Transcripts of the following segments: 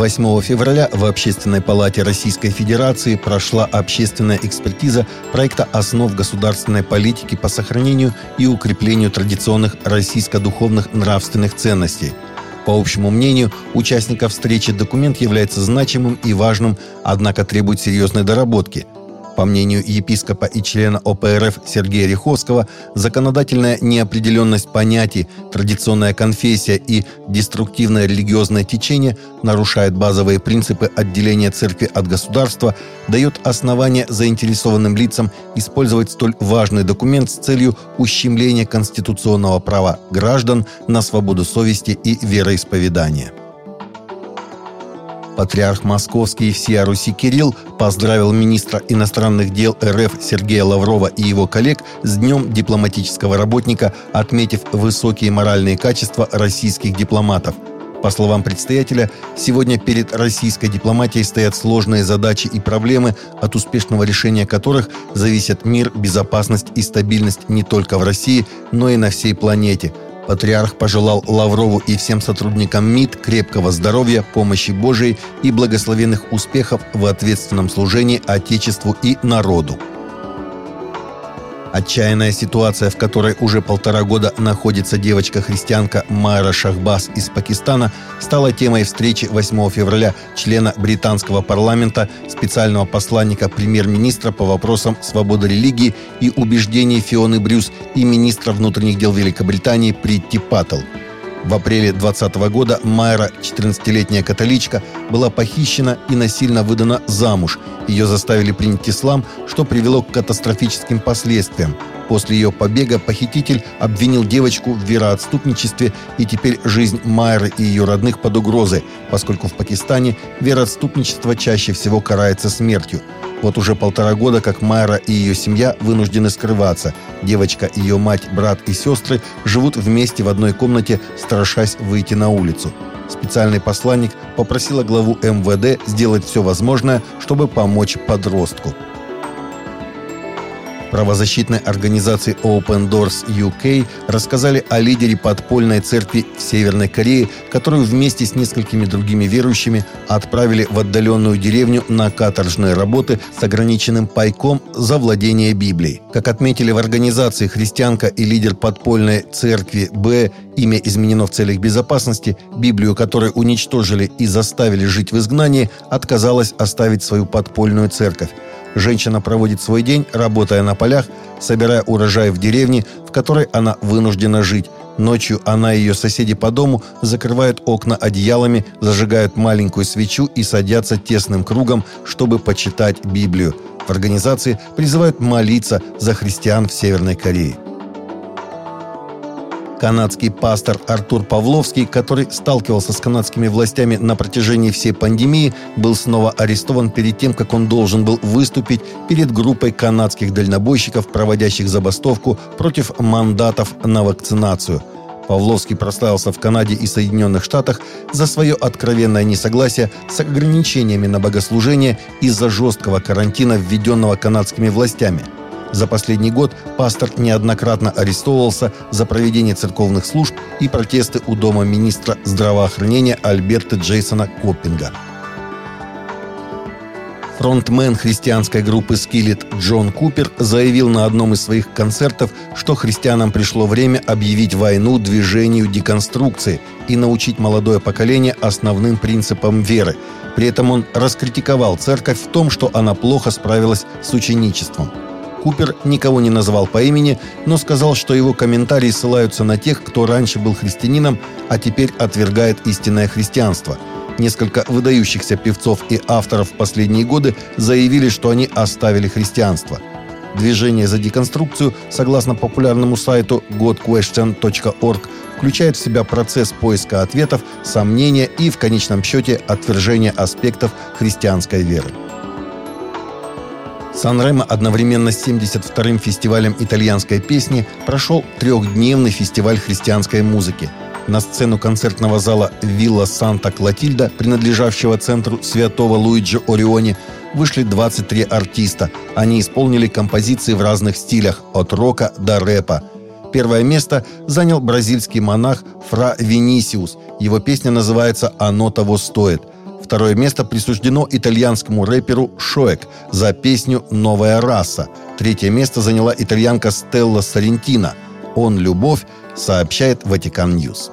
8 февраля в Общественной палате Российской Федерации прошла общественная экспертиза проекта основ государственной политики по сохранению и укреплению традиционных российско-духовных нравственных ценностей. По общему мнению, участников встречи документ является значимым и важным, однако требует серьезной доработки – по мнению епископа и члена ОПРФ Сергея Риховского, законодательная неопределенность понятий, традиционная конфессия и деструктивное религиозное течение нарушает базовые принципы отделения церкви от государства, дает основание заинтересованным лицам использовать столь важный документ с целью ущемления конституционного права граждан на свободу совести и вероисповедания. Патриарх Московский и всея Руси Кирилл поздравил министра иностранных дел РФ Сергея Лаврова и его коллег с Днем дипломатического работника, отметив высокие моральные качества российских дипломатов. По словам предстоятеля, сегодня перед российской дипломатией стоят сложные задачи и проблемы, от успешного решения которых зависят мир, безопасность и стабильность не только в России, но и на всей планете – Патриарх пожелал Лаврову и всем сотрудникам МИД крепкого здоровья, помощи Божией и благословенных успехов в ответственном служении Отечеству и народу. Отчаянная ситуация, в которой уже полтора года находится девочка-христианка Майра Шахбас из Пакистана, стала темой встречи 8 февраля члена британского парламента, специального посланника премьер-министра по вопросам свободы религии и убеждений Фионы Брюс и министра внутренних дел Великобритании Притти Паттл. В апреле 2020 года Майра, 14-летняя католичка, была похищена и насильно выдана замуж. Ее заставили принять ислам, что привело к катастрофическим последствиям. После ее побега похититель обвинил девочку в вероотступничестве, и теперь жизнь Майры и ее родных под угрозой, поскольку в Пакистане вероотступничество чаще всего карается смертью. Вот уже полтора года, как Майра и ее семья вынуждены скрываться. Девочка, ее мать, брат и сестры живут вместе в одной комнате, страшась выйти на улицу. Специальный посланник попросила главу МВД сделать все возможное, чтобы помочь подростку правозащитной организации Open Doors UK рассказали о лидере подпольной церкви в Северной Корее, которую вместе с несколькими другими верующими отправили в отдаленную деревню на каторжные работы с ограниченным пайком за владение Библией. Как отметили в организации христианка и лидер подпольной церкви Б, имя изменено в целях безопасности, Библию, которую уничтожили и заставили жить в изгнании, отказалась оставить свою подпольную церковь. Женщина проводит свой день, работая на полях, собирая урожай в деревне, в которой она вынуждена жить. Ночью она и ее соседи по дому закрывают окна одеялами, зажигают маленькую свечу и садятся тесным кругом, чтобы почитать Библию. В организации призывают молиться за христиан в Северной Корее. Канадский пастор Артур Павловский, который сталкивался с канадскими властями на протяжении всей пандемии, был снова арестован перед тем, как он должен был выступить перед группой канадских дальнобойщиков, проводящих забастовку против мандатов на вакцинацию. Павловский прославился в Канаде и Соединенных Штатах за свое откровенное несогласие с ограничениями на богослужение из-за жесткого карантина, введенного канадскими властями – за последний год пастор неоднократно арестовывался за проведение церковных служб и протесты у дома министра здравоохранения Альберта Джейсона Коппинга. Фронтмен христианской группы «Скиллет» Джон Купер заявил на одном из своих концертов, что христианам пришло время объявить войну движению деконструкции и научить молодое поколение основным принципам веры. При этом он раскритиковал церковь в том, что она плохо справилась с ученичеством – Купер никого не назвал по имени, но сказал, что его комментарии ссылаются на тех, кто раньше был христианином, а теперь отвергает истинное христианство. Несколько выдающихся певцов и авторов в последние годы заявили, что они оставили христианство. Движение за деконструкцию, согласно популярному сайту godquestion.org, включает в себя процесс поиска ответов, сомнения и, в конечном счете, отвержения аспектов христианской веры. Сан-Ремо одновременно с 72-м фестивалем итальянской песни прошел трехдневный фестиваль христианской музыки. На сцену концертного зала «Вилла Санта-Клотильда», принадлежавшего центру святого Луиджи Ориони, вышли 23 артиста. Они исполнили композиции в разных стилях, от рока до рэпа. Первое место занял бразильский монах Фра Винисиус. Его песня называется «Оно того стоит». Второе место присуждено итальянскому рэперу Шоек за песню «Новая раса». Третье место заняла итальянка Стелла Сарентина. «Он любовь», сообщает Vatican News.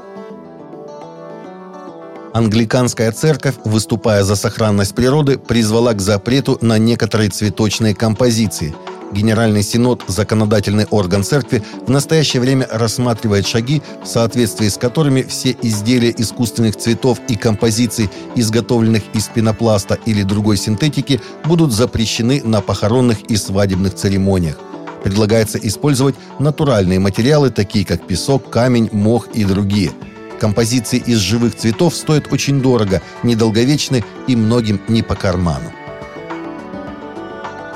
Англиканская церковь, выступая за сохранность природы, призвала к запрету на некоторые цветочные композиции – Генеральный Синод, законодательный орган церкви, в настоящее время рассматривает шаги, в соответствии с которыми все изделия искусственных цветов и композиций, изготовленных из пенопласта или другой синтетики, будут запрещены на похоронных и свадебных церемониях. Предлагается использовать натуральные материалы, такие как песок, камень, мох и другие. Композиции из живых цветов стоят очень дорого, недолговечны и многим не по карману.